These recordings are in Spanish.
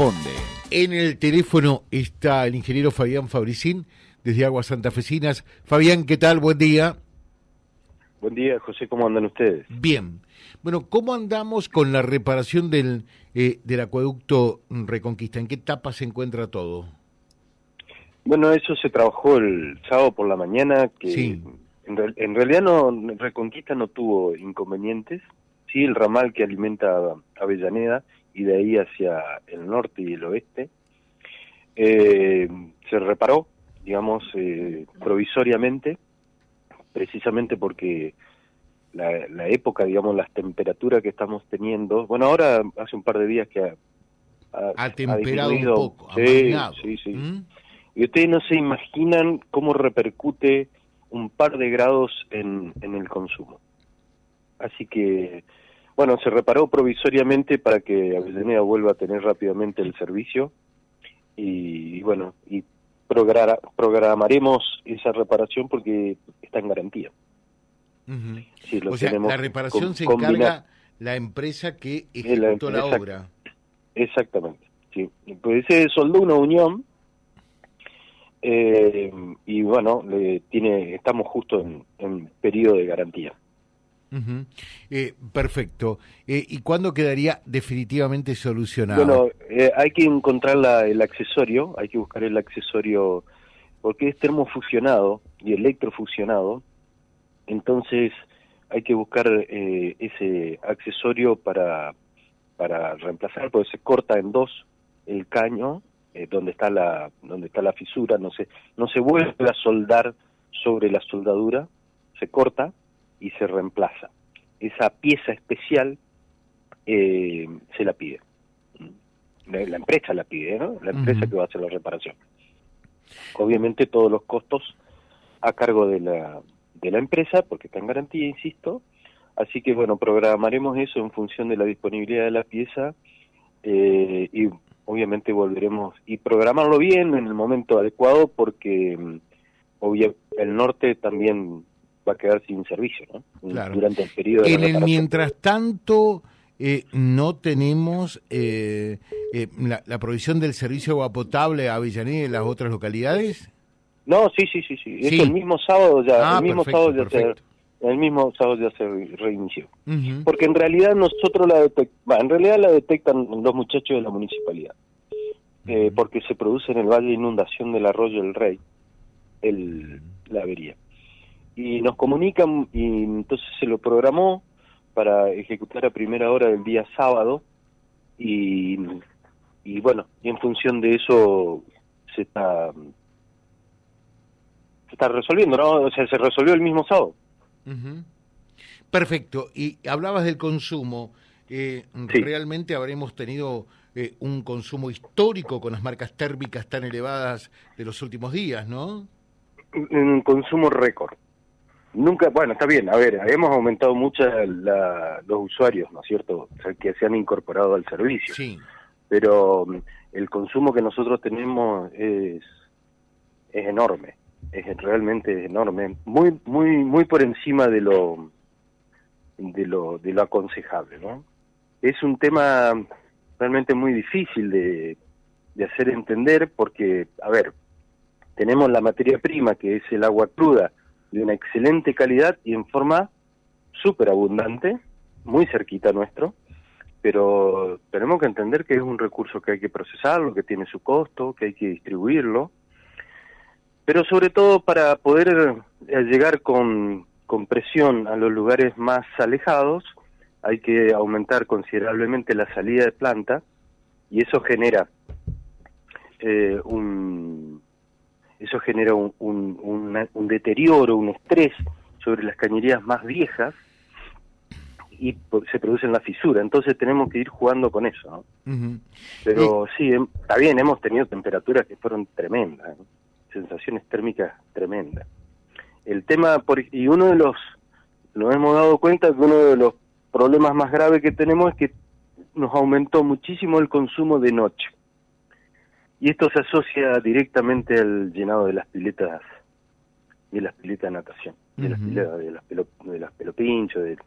responde. En el teléfono está el ingeniero Fabián Fabricín, desde Aguas Santafesinas. Fabián, ¿qué tal? Buen día. Buen día, José, ¿cómo andan ustedes? Bien. Bueno, ¿cómo andamos con la reparación del, eh, del acueducto Reconquista? ¿En qué etapa se encuentra todo? Bueno, eso se trabajó el sábado por la mañana, que Sí. en, en realidad no Reconquista no tuvo inconvenientes. Sí, el ramal que alimenta a Avellaneda y de ahí hacia el norte y el oeste eh, se reparó, digamos, eh, provisoriamente, precisamente porque la, la época, digamos, las temperaturas que estamos teniendo, bueno, ahora hace un par de días que ha, ha- Ha ha temperado un disminuido. poco, ha Sí, amainado. sí, sí. ¿Mm? Y ustedes no se imaginan cómo repercute un par de grados en, en el consumo. Así que, bueno, se reparó provisoriamente para que Avellaneda vuelva a tener rápidamente el servicio y, y bueno, y progra- programaremos esa reparación porque está en garantía. Lo O sea, tenemos la reparación se encarga la empresa que ejecutó la obra. Exactamente, sí. Pues se soldó una unión eh, y bueno, le tiene, estamos justo en, en periodo de garantía. Eh, perfecto. Eh, ¿Y cuándo quedaría definitivamente solucionado? Bueno, eh, hay que encontrar la- el accesorio, hay que buscar el accesorio, porque es termofusionado y electrofusionado, entonces hay que buscar eh, ese accesorio para, para reemplazar, porque se corta en dos el caño, eh, donde está la donde está la fisura, no se, no se vuelve a soldar sobre la soldadura, se corta y se reemplaza. Esa pieza especial eh, se la pide. La, la empresa la pide, ¿no? La empresa que va a hacer la reparación. Obviamente todos los costos a cargo de la, de la empresa, porque está en garantía, insisto. Así que, bueno, programaremos eso en función de la disponibilidad de la pieza eh, y obviamente volveremos y programarlo bien en el momento adecuado porque mm, obvia- el norte también va a quedar sin servicio, ¿no? Claro. Durante el periodo de En el mientras tanto, eh, no tenemos eh, eh, la, la provisión del servicio de agua potable a Avellaneda y las otras localidades. No, sí, sí, sí, sí. Es Sí. el mismo sábado ya, Ah, el mismo perfecto, sábado ya se, el mismo sábado ya se re- reinició. Porque en realidad nosotros la detectamos, en realidad la detectan los muchachos de la municipalidad, eh, porque se produce en el valle de inundación del arroyo El Rey, el, la avería. Y nos comunican y entonces se lo programó para ejecutar a primera hora del día sábado y, y bueno, y en función de eso se está se está resolviendo, ¿no? O sea, se resolvió el mismo sábado. Perfecto. Y hablabas del consumo. Eh, Sí. Realmente habremos tenido eh, un consumo histórico con las marcas térmicas tan elevadas de los últimos días, ¿no? un consumo récord. Nunca, bueno, está bien, a ver, hemos aumentado mucho la- los usuarios, ¿no es cierto?, O sea, que se han incorporado al servicio, Sí. pero mm, el consumo que nosotros tenemos es, es enorme, es realmente enorme, muy, muy, muy por encima de lo, de lo, de lo aconsejable, ¿no? Es un tema realmente muy difícil de, de hacer entender porque, a ver, tenemos la materia prima que es el agua cruda de una excelente calidad y en forma súper abundante, muy cerquita nuestro, pero tenemos que entender que es un recurso que hay que procesarlo, que tiene su costo, que hay que distribuirlo, pero sobre todo para poder eh, llegar con, con presión a los lugares más alejados, hay que aumentar considerablemente la salida de planta y eso genera eh, un eso genera un, un, una- un deterioro, un estrés sobre las cañerías más viejas y se producen la fisura. Entonces tenemos que ir jugando con eso. Pero sí, em- está bien, hemos tenido temperaturas que fueron tremendas, ¿no? sensaciones térmicas tremendas. El tema, por, y uno de los, nos hemos dado cuenta que uno de los problemas más graves que tenemos es que nos aumentó muchísimo el consumo de noche. Y esto se asocia directamente al llenado de las piletas, de las piletas de natación, de las piletas, de las, pelo, de las pelopinchos, de,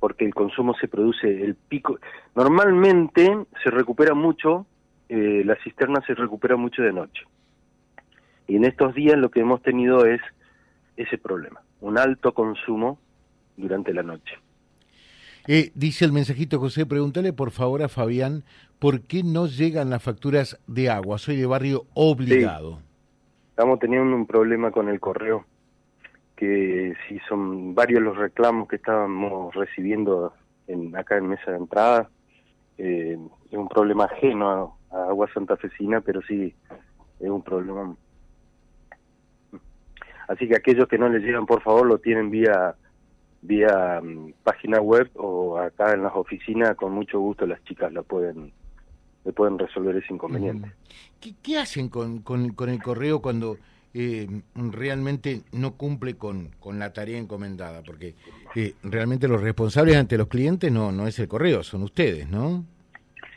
porque el consumo se produce, el pico, normalmente se recupera mucho eh, la cisterna se recupera mucho de noche. Y en estos días lo que hemos tenido es ese problema, un alto consumo durante la noche. Eh, dice el mensajito José, pregúntale por favor a Fabián por qué no llegan las facturas de agua. Soy de barrio obligado. Estamos teniendo un problema con el correo, que si son varios los reclamos que estábamos recibiendo en, acá en mesa de entrada, eh, es un problema ajeno a, a Agua Santafesina, pero sí es un problema. Así que aquellos que no les llegan, por favor, lo tienen vía vía mm, página web o acá en las oficinas, con mucho gusto las chicas la pueden le pueden resolver ese inconveniente. ¿Qué, hacen con, con, el correo cuando eh, realmente no cumple con, con la tarea encomendada? Porque eh, realmente los responsables ante los clientes no, no es el correo, son ustedes, ¿no?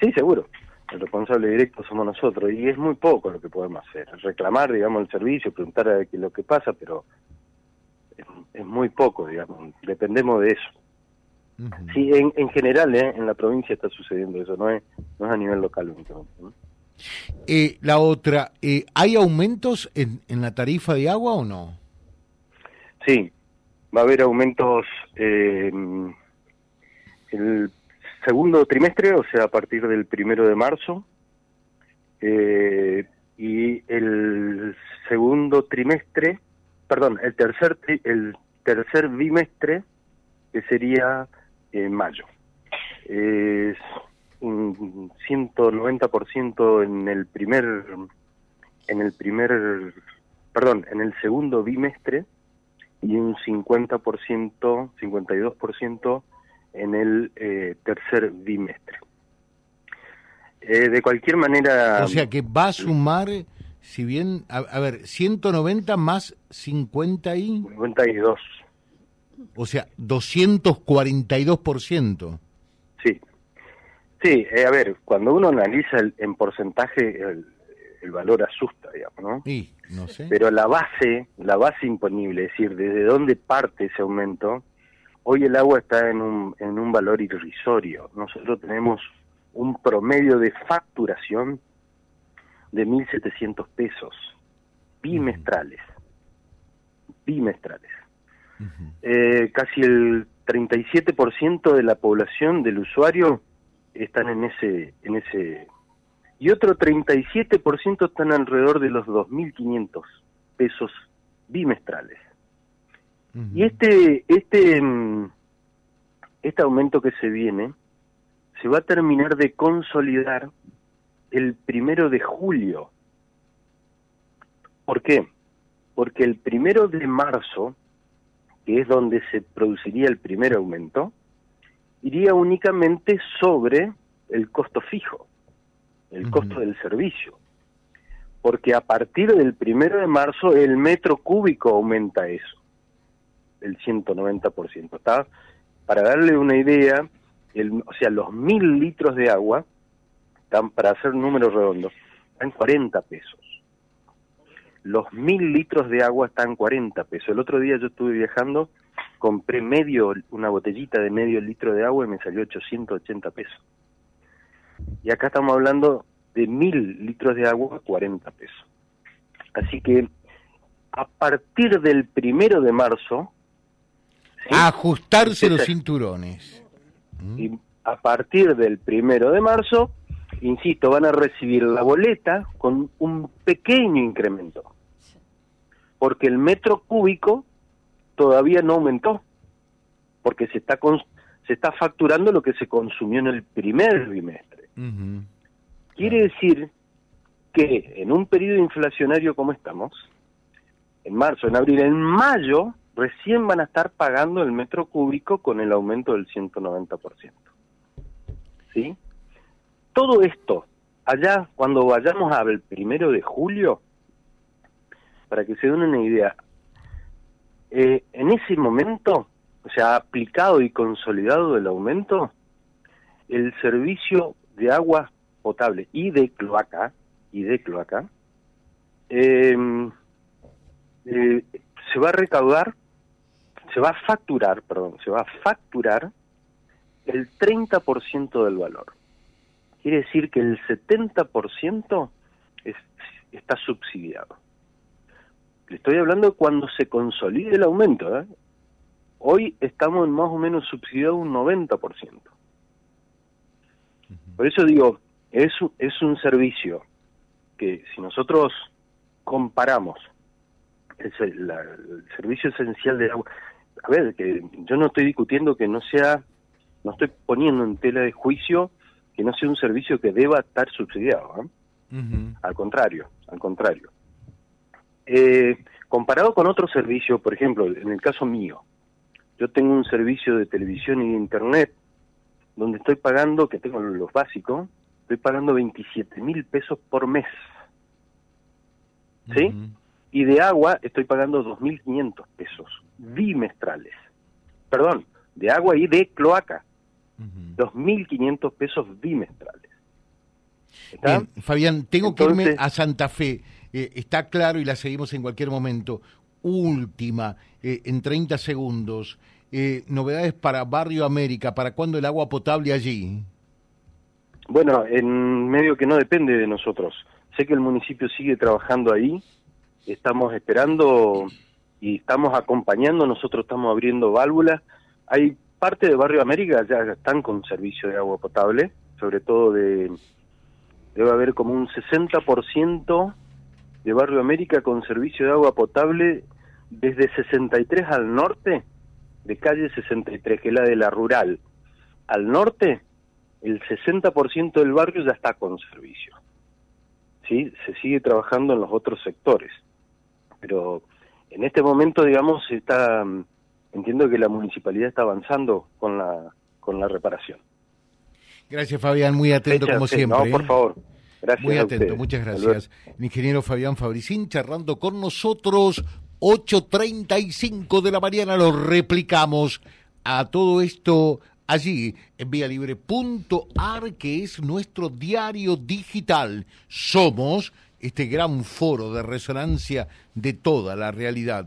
Sí, seguro. El responsable directo somos nosotros y es muy poco lo que podemos hacer. Reclamar, digamos, el servicio, preguntar a qué lo que pasa, pero es, muy poco, digamos. Dependemos de eso. Sí, en, en general, ¿eh? en la provincia está sucediendo eso, no es, no es a nivel local únicamente. Eh, la otra, eh, ¿hay aumentos en, en la tarifa de agua o no? Sí, va a haber aumentos eh, el segundo trimestre, o sea, a partir del primero de marzo, eh, y el segundo trimestre perdón, el tercer, el tercer bimestre, que sería en mayo. Es un 190% en el primer, en el primer, perdón, en el segundo bimestre y un 50%, 52% en el eh, tercer bimestre. Eh, de cualquier manera... O sea que va a sumar si bien, a, ver, 190 más 50 y... 52. O sea, 242%. Sí. Sí, eh, a ver, cuando uno analiza el, en porcentaje, el, valor asusta, digamos, ¿no? Sí, no sé. Pero la base, la base imponible, es decir, desde dónde parte ese aumento, hoy el agua está en un, en un valor irrisorio. Nosotros tenemos un promedio de facturación de 1.700 pesos bimestrales. Bimestrales. eh, casi el 37% de la población del usuario están en ese en ese y otro 37% están alrededor de los 2.500 pesos bimestrales. Y este este mm, este aumento que se viene se va a terminar de consolidar el primero de julio. ¿Por qué? Porque el primero de marzo, que es donde se produciría el primer aumento, iría únicamente sobre el costo fijo, el costo del servicio. Porque a partir del primero de marzo el metro cúbico aumenta eso, el 190%. ¿Está? Para darle una idea, el, o sea, los mil litros de agua están, para hacer números redondos, están 40 pesos. Los mil litros de agua están 40 pesos. El otro día yo estuve viajando, compré medio, una botellita de medio litro de agua y me salió 880 pesos. Y acá estamos hablando de mil litros de agua, 40 pesos. Así que a partir del primero de marzo... ajustarse los cinturones. Y a partir del primero de marzo insisto, van a recibir la boleta con un pequeño incremento, porque el metro cúbico todavía no aumentó, porque se está se está facturando lo que se consumió en el primer bimestre. Quiere decir que en un periodo inflacionario como estamos, en marzo, en abril, en mayo, recién van a estar pagando el metro cúbico con el aumento del 190%. ¿Sí? Todo esto, allá cuando vayamos al primero de julio, para que se den una idea, eh, en ese momento, o sea, aplicado y consolidado el aumento, el servicio de agua potable y de cloaca, y de cloaca, em, eh, se va a recaudar, se va a facturar, perdón, se va a facturar el 30% del valor. Quiere decir que el 70% es, está subsidiado. Le estoy hablando cuando se consolide el aumento. ¿eh? Hoy estamos en más o menos subsidiado un 90%. Por eso digo, es, es un servicio que si nosotros comparamos el, el servicio esencial de agua, a ver, que yo no estoy discutiendo que no sea, no estoy poniendo en tela de juicio que no sea un servicio que deba estar subsidiado. ¿eh? Al contrario, al contrario. Eh, comparado con otros servicios, por ejemplo, en el caso mío, yo tengo un servicio de televisión y de internet donde estoy pagando, que tengo los básicos, estoy pagando 27 mil pesos por mes. ¿Sí? Y de agua estoy pagando 2.500 pesos bimestrales. Perdón, de agua y de cloaca. 2.500 pesos bimestrales. Fabián, tengo que irme a Santa Fe. Eh, está claro y la seguimos en cualquier momento. Última, eh, en 30 segundos. Eh, novedades para Barrio América. ¿Para cuándo el agua potable allí? Bueno, en medio que no depende de nosotros. Sé que el municipio sigue trabajando ahí. Estamos esperando y estamos acompañando. Nosotros estamos abriendo válvulas. Hay parte de Barrio América ya están con servicio de agua potable, sobre todo de debe haber como un 60% de Barrio América con servicio de agua potable desde 63 al norte, de calle 63, que es la de la rural, al norte, el 60% del barrio ya está con servicio. ¿Sí? Se sigue trabajando en los otros sectores. Pero en este momento, digamos, está entiendo que la municipalidad está avanzando con la con la reparación. Gracias, Fabián, muy atento como siempre. No, por ¿eh? favor. Gracias Muy atento, muchas gracias. El ingeniero Fabián Fabricín charlando con nosotros, 8.35 de la mañana, lo replicamos a todo esto allí en vialibre.ar, que es nuestro diario digital. Somos este gran foro de resonancia de toda la realidad.